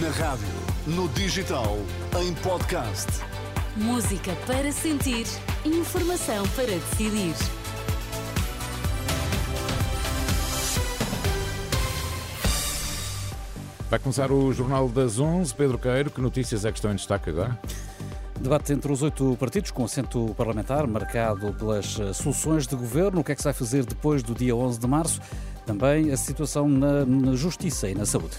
Na rádio, no digital, em podcast. Música para sentir, informação para decidir. Vai começar o Jornal das 11. Pedro Queiro, que notícias é que estão em destaque agora? Debate entre os oito partidos com assento parlamentar marcado pelas eh, soluções de governo. O que é que se vai fazer depois do dia 11 de março? Também a situação na, na justiça e na saúde.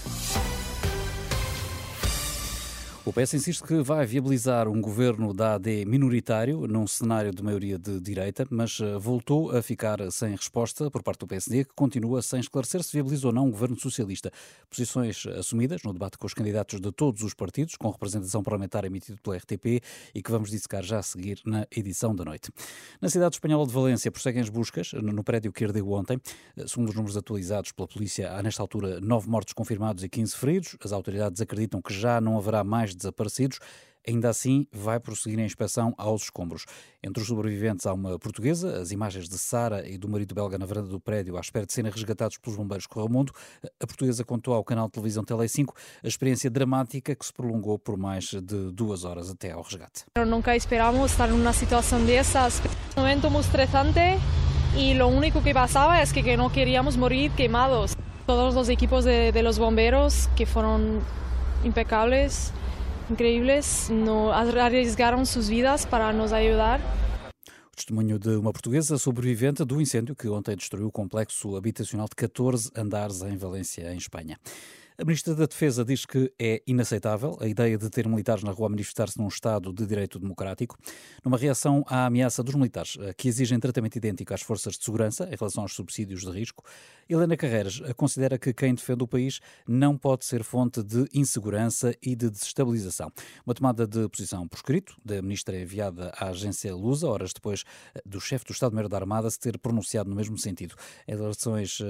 O PS insiste que vai viabilizar um governo da AD minoritário num cenário de maioria de direita, mas eh, voltou a ficar sem resposta por parte do PSD, que continua sem esclarecer se viabiliza ou não um governo socialista. Posições assumidas no debate com os candidatos de todos os partidos, com representação parlamentar emitido pela RTP e que vamos dissecar já a seguir na edição da noite. Na cidade espanhola de Valência prosseguem as buscas no prédio que ardeu ontem. Eh, segundo os números atualizados pela polícia, há nesta altura nove mortos confirmados e 15 feridos. As autoridades acreditam que já não haverá mais desaparecidos. Ainda assim, vai prosseguir a inspeção aos escombros. Entre os sobreviventes há uma portuguesa. As imagens de Sara e do marido belga na varanda do prédio, à espera de serem resgatados pelos bombeiros que mundo. A portuguesa contou ao canal de televisão Tele5 a experiência dramática que se prolongou por mais de duas horas até ao resgate. Nunca esperámos estar numa situação dessas. Um momento muito estressante e o único que passava é que não queríamos morrer queimados. Todos os equipos de, de los bomberos que foram impecáveis incríveis, no, arriesgaram suas vidas para nos ajudar. Testemunho de uma portuguesa sobrevivente do incêndio que ontem destruiu o complexo habitacional de 14 andares em Valência, em Espanha. A Ministra da Defesa diz que é inaceitável a ideia de ter militares na rua a manifestar-se num Estado de direito democrático, numa reação à ameaça dos militares, eh, que exigem tratamento idêntico às forças de segurança em relação aos subsídios de risco. Helena Carreiras eh, considera que quem defende o país não pode ser fonte de insegurança e de desestabilização. Uma tomada de posição por escrito da Ministra enviada à agência Lusa, horas depois eh, do chefe do Estado-Maior da Armada se ter pronunciado no mesmo sentido. Em relações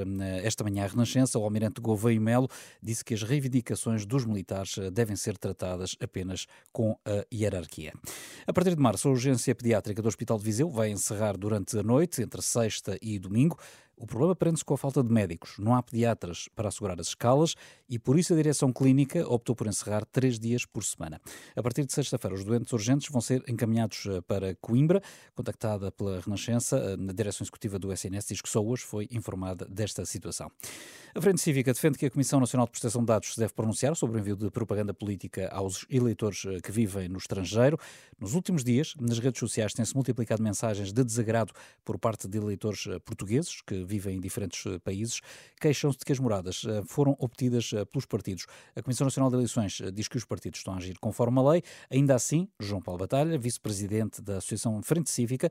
esta manhã à Renascença, o Almirante Gouveia Melo disse disse que as reivindicações dos militares eh, devem ser tratadas apenas com a hierarquia. A partir de março, a urgência pediátrica do Hospital de Viseu vai encerrar durante a noite, entre sexta e domingo. O problema prende-se com a falta de médicos. Não há pediatras para assegurar as escalas e, por isso, a direção clínica optou por encerrar três dias por semana. A partir de sexta-feira, os doentes urgentes vão ser encaminhados eh, para Coimbra. Contactada pela Renascença, eh, na direção executiva do SNS, diz que só hoje foi informada desta situação. A Frente Cívica defende que a Comissão Nacional de Proteção de Dados se deve pronunciar sobre o envio de propaganda política aos eleitores eh, que vivem no estrangeiro. Nos últimos dias, nas redes sociais, têm-se multiplicado mensagens de desagrado por parte de eleitores portugueses que vivem em diferentes eh, países, queixam-se de que as moradas eh, foram obtidas eh, pelos partidos. A Comissão Nacional de Eleições diz que os partidos estão a agir conforme a lei. Ainda assim, João Paulo Batalha, vice-presidente da Associação Frente Cívica,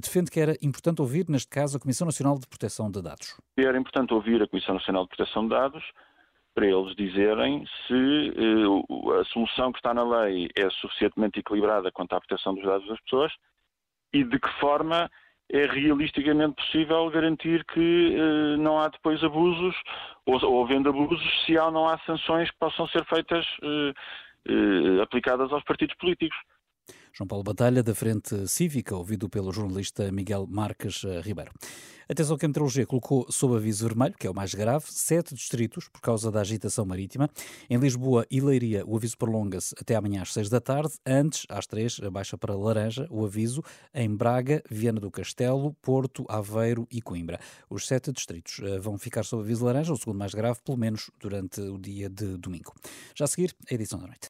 defende que era importante ouvir, neste caso, a Comissão Nacional de Proteção de Dados. Era importante ouvir a Comissão Nacional de Proteção de Dados para eles dizerem se a solução que está na lei é suficientemente equilibrada quanto à proteção dos dados das pessoas e de que forma é realisticamente possível garantir que eh, não há depois abusos, ou, ou havendo abusos, se há ou não há sanções que possam ser feitas, eh, eh, aplicadas aos partidos políticos. João Paulo Batalha, da Frente Cívica, ouvido pelo jornalista Miguel Marques eh, Ribeiro. Atenção que a meteorologia colocou sob aviso vermelho, que é o mais grave, sete distritos por causa da agitação marítima. Em Lisboa e Leiria, o aviso prolonga-se até amanhã às seis da tarde. Antes, às três, baixa para laranja o aviso em Braga, Viana do Castelo, Porto, Aveiro e Coimbra. Os sete distritos eh, vão ficar sob aviso laranja, o segundo mais grave, pelo menos durante o dia de domingo. Já a seguir, a edição da noite.